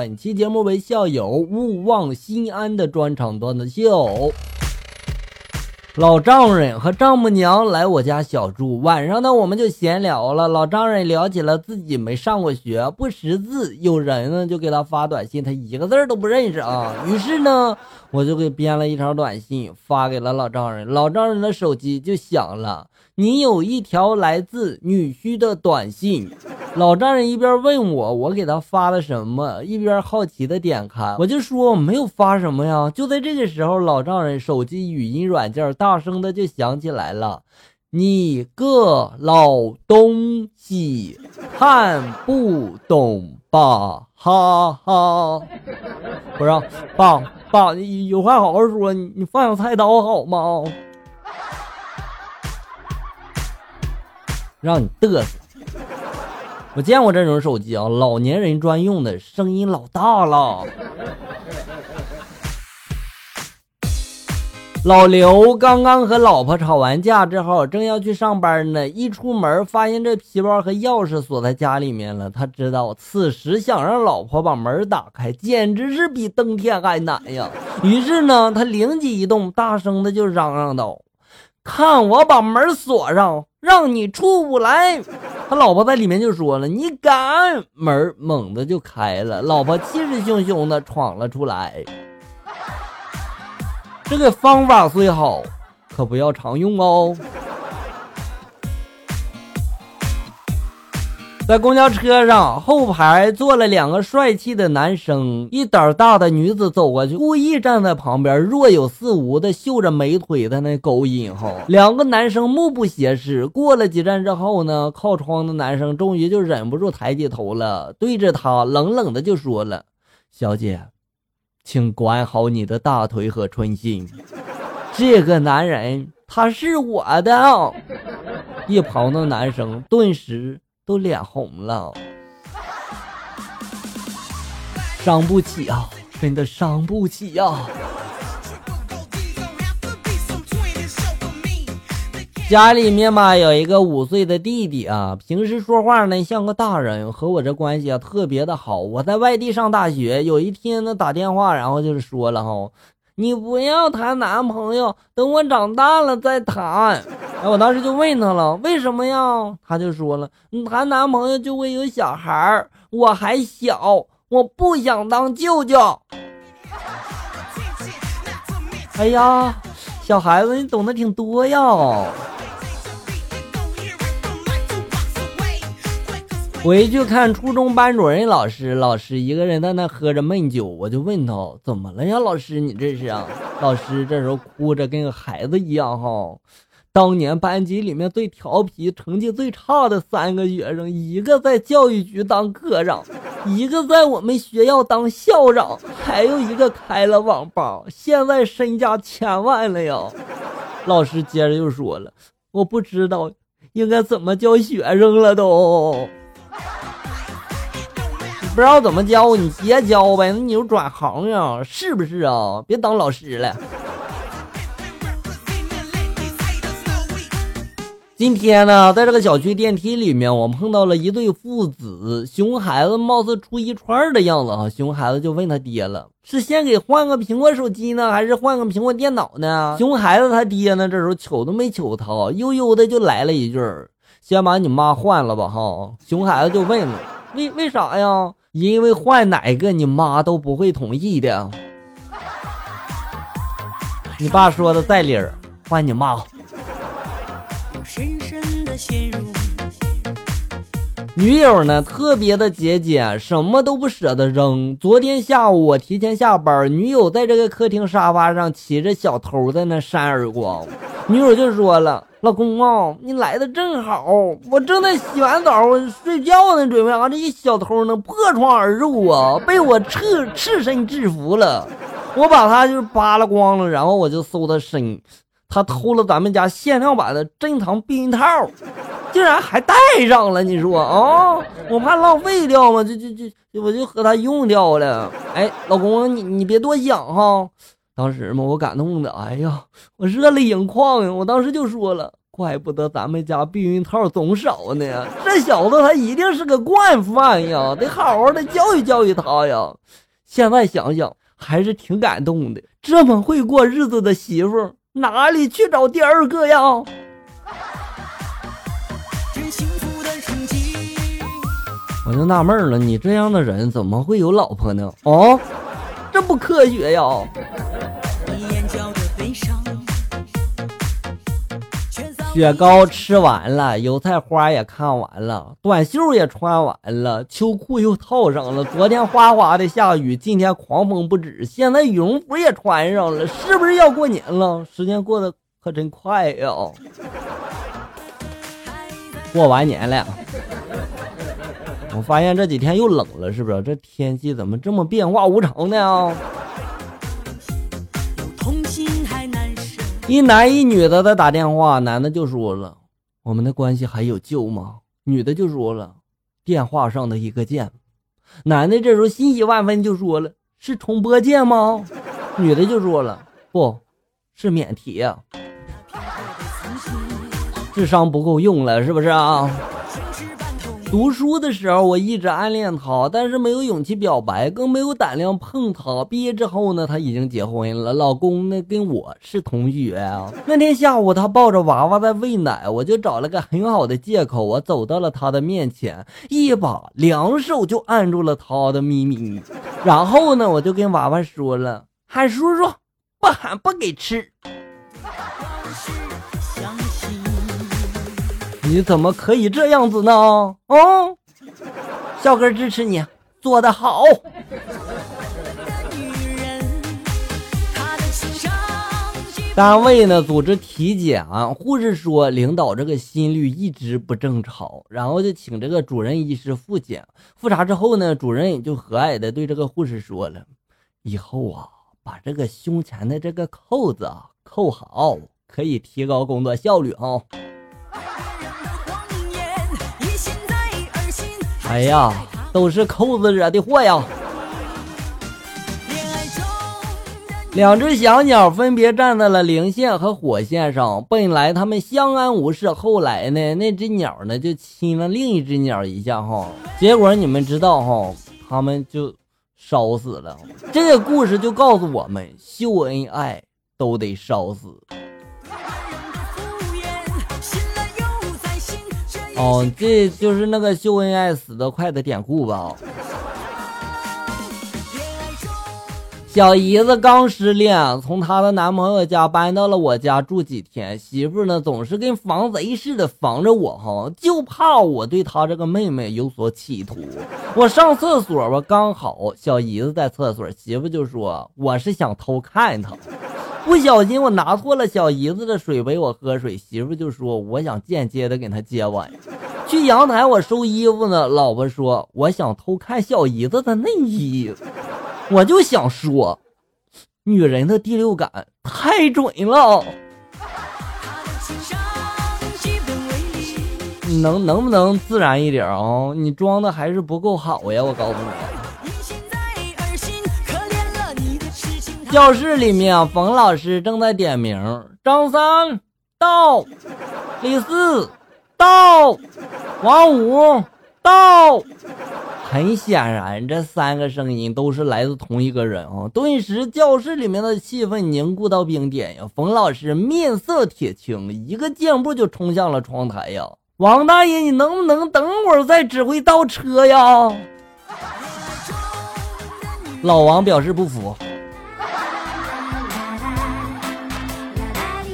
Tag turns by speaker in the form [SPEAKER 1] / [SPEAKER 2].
[SPEAKER 1] 本期节目为校友勿忘心安的专场段子秀。老丈人和丈母娘来我家小住，晚上呢我们就闲聊了。老丈人聊起了自己没上过学，不识字，有人呢就给他发短信，他一个字都不认识啊。于是呢，我就给编了一条短信发给了老丈人。老丈人的手机就响了，你有一条来自女婿的短信。老丈人一边问我我给他发了什么，一边好奇的点开，我就说我没有发什么呀。就在这个时候，老丈人手机语音软件大声的就响起来了：“你个老东西，看不懂吧？哈哈！”不是，爸爸，你有话好好说，你放下菜刀好吗？让你嘚瑟。我见过这种手机啊，老年人专用的，声音老大了。老刘刚刚和老婆吵完架之后，正要去上班呢，一出门发现这皮包和钥匙锁在家里面了。他知道此时想让老婆把门打开，简直是比登天还难呀。于是呢，他灵机一动，大声的就嚷嚷道：“看我把门锁上，让你出不来！”他老婆在里面就说了：“你敢！”门猛的就开了，老婆气势汹汹的闯了出来。这个方法虽好，可不要常用哦。在公交车上，后排坐了两个帅气的男生，一胆大的女子走过去，故意站在旁边，若有似无的秀着美腿在那勾引。哈，两个男生目不斜视。过了几站之后呢，靠窗的男生终于就忍不住抬起头了，对着她冷冷的就说了：“小姐，请管好你的大腿和春心。这个男人他是我的。”一旁的男生顿时。都脸红了，伤不起啊，真的伤不起呀！家里面嘛有一个五岁的弟弟啊，平时说话呢像个大人，和我这关系啊特别的好。我在外地上大学，有一天呢打电话，然后就是说了哈。你不要谈男朋友，等我长大了再谈。哎，我当时就问他了，为什么呀？他就说了，你谈男朋友就会有小孩儿，我还小，我不想当舅舅。哎呀，小孩子你懂得挺多呀。回去看初中班主任老师，老师一个人在那喝着闷酒，我就问他怎么了呀？老师，你这是啊？老师这时候哭着跟个孩子一样哈。当年班级里面最调皮、成绩最差的三个学生，一个在教育局当科长，一个在我们学校当校长，还有一个开了网吧，现在身家千万了呀。老师接着又说了，我不知道应该怎么教学生了都。不知道怎么教，你别教呗，那你就转行呀，是不是啊？别当老师了。今天呢，在这个小区电梯里面，我碰到了一对父子，熊孩子貌似出一串的样子啊。熊孩子就问他爹了：“是先给换个苹果手机呢，还是换个苹果电脑呢？”熊孩子他爹呢，这时候瞅都没瞅他，悠悠的就来了一句：“先把你妈换了吧。”哈，熊孩子就问了：“为为啥呀？”因为换哪个你妈都不会同意的。你爸说的在理儿，换你妈。女友呢特别的节俭，什么都不舍得扔。昨天下午我提前下班，女友在这个客厅沙发上骑着小偷在那扇耳光，女友就说了：“老公啊，你来的正好，我正在洗完澡睡觉呢，准备啊，这一小偷呢破窗而入啊，被我赤赤身制服了，我把他就扒拉光了，然后我就搜他身。”他偷了咱们家限量版的珍藏避孕套，竟然还带上了！你说啊，我怕浪费掉嘛，就就就我就和他用掉了。哎，老公，你你别多想哈。当时嘛，我感动的，哎呀，我热泪盈眶呀。我当时就说了，怪不得咱们家避孕套总少呢。这小子他一定是个惯犯呀，得好好的教育教育他呀。现在想想还是挺感动的，这么会过日子的媳妇哪里去找第二个呀？我就纳闷了，你这样的人怎么会有老婆呢？哦，这不科学呀！雪糕吃完了，油菜花也看完了，短袖也穿完了，秋裤又套上了。昨天哗哗的下雨，今天狂风不止，现在羽绒服也穿上了，是不是要过年了？时间过得可真快呀！过完年了。我发现这几天又冷了，是不是？这天气怎么这么变化无常呢？一男一女的在打电话，男的就说了：“我们的关系还有救吗？”女的就说了：“电话上的一个键。”男的这时候欣喜万分，就说了：“是重播键吗？”女的就说了：“不是免提啊。”智商不够用了，是不是啊？读书的时候，我一直暗恋她，但是没有勇气表白，更没有胆量碰她。毕业之后呢，她已经结婚了，老公呢跟我是同学啊。那天下午，她抱着娃娃在喂奶，我就找了个很好的借口，我走到了她的面前，一把两手就按住了她的咪咪，然后呢，我就跟娃娃说了：“喊叔叔，不喊不给吃。”你怎么可以这样子呢？哦，小哥支持你，做得好。单位呢组织体检，护士说领导这个心率一直不正常，然后就请这个主任医师复检。复查之后呢，主任也就和蔼的对这个护士说了：“以后啊，把这个胸前的这个扣子啊扣好，可以提高工作效率啊。”哎呀，都是扣子惹的祸呀！两只小鸟分别站在了零线和火线上，本来它们相安无事，后来呢，那只鸟呢就亲了另一只鸟一下哈，结果你们知道哈，它们就烧死了。这个故事就告诉我们，秀恩爱都得烧死。哦，这就是那个秀恩爱死得快的典故吧？小姨子刚失恋，从她的男朋友家搬到了我家住几天。媳妇呢，总是跟防贼似的防着我，哈，就怕我对她这个妹妹有所企图。我上厕所吧，刚好小姨子在厕所，媳妇就说我是想偷看她。不小心我拿错了小姨子的水杯，我喝水，媳妇就说我想间接的给她接碗。去阳台我收衣服呢，老婆说我想偷看小姨子的内衣，我就想说，女人的第六感太准了。能能不能自然一点啊？你装的还是不够好呀，我告诉你。教室里面，冯老师正在点名：张三到，李四到，王五到。很显然，这三个声音都是来自同一个人啊！顿时，教室里面的气氛凝固到冰点呀！冯老师面色铁青，一个箭步就冲向了窗台呀！王大爷，你能不能等会儿再指挥倒车呀？老王表示不服。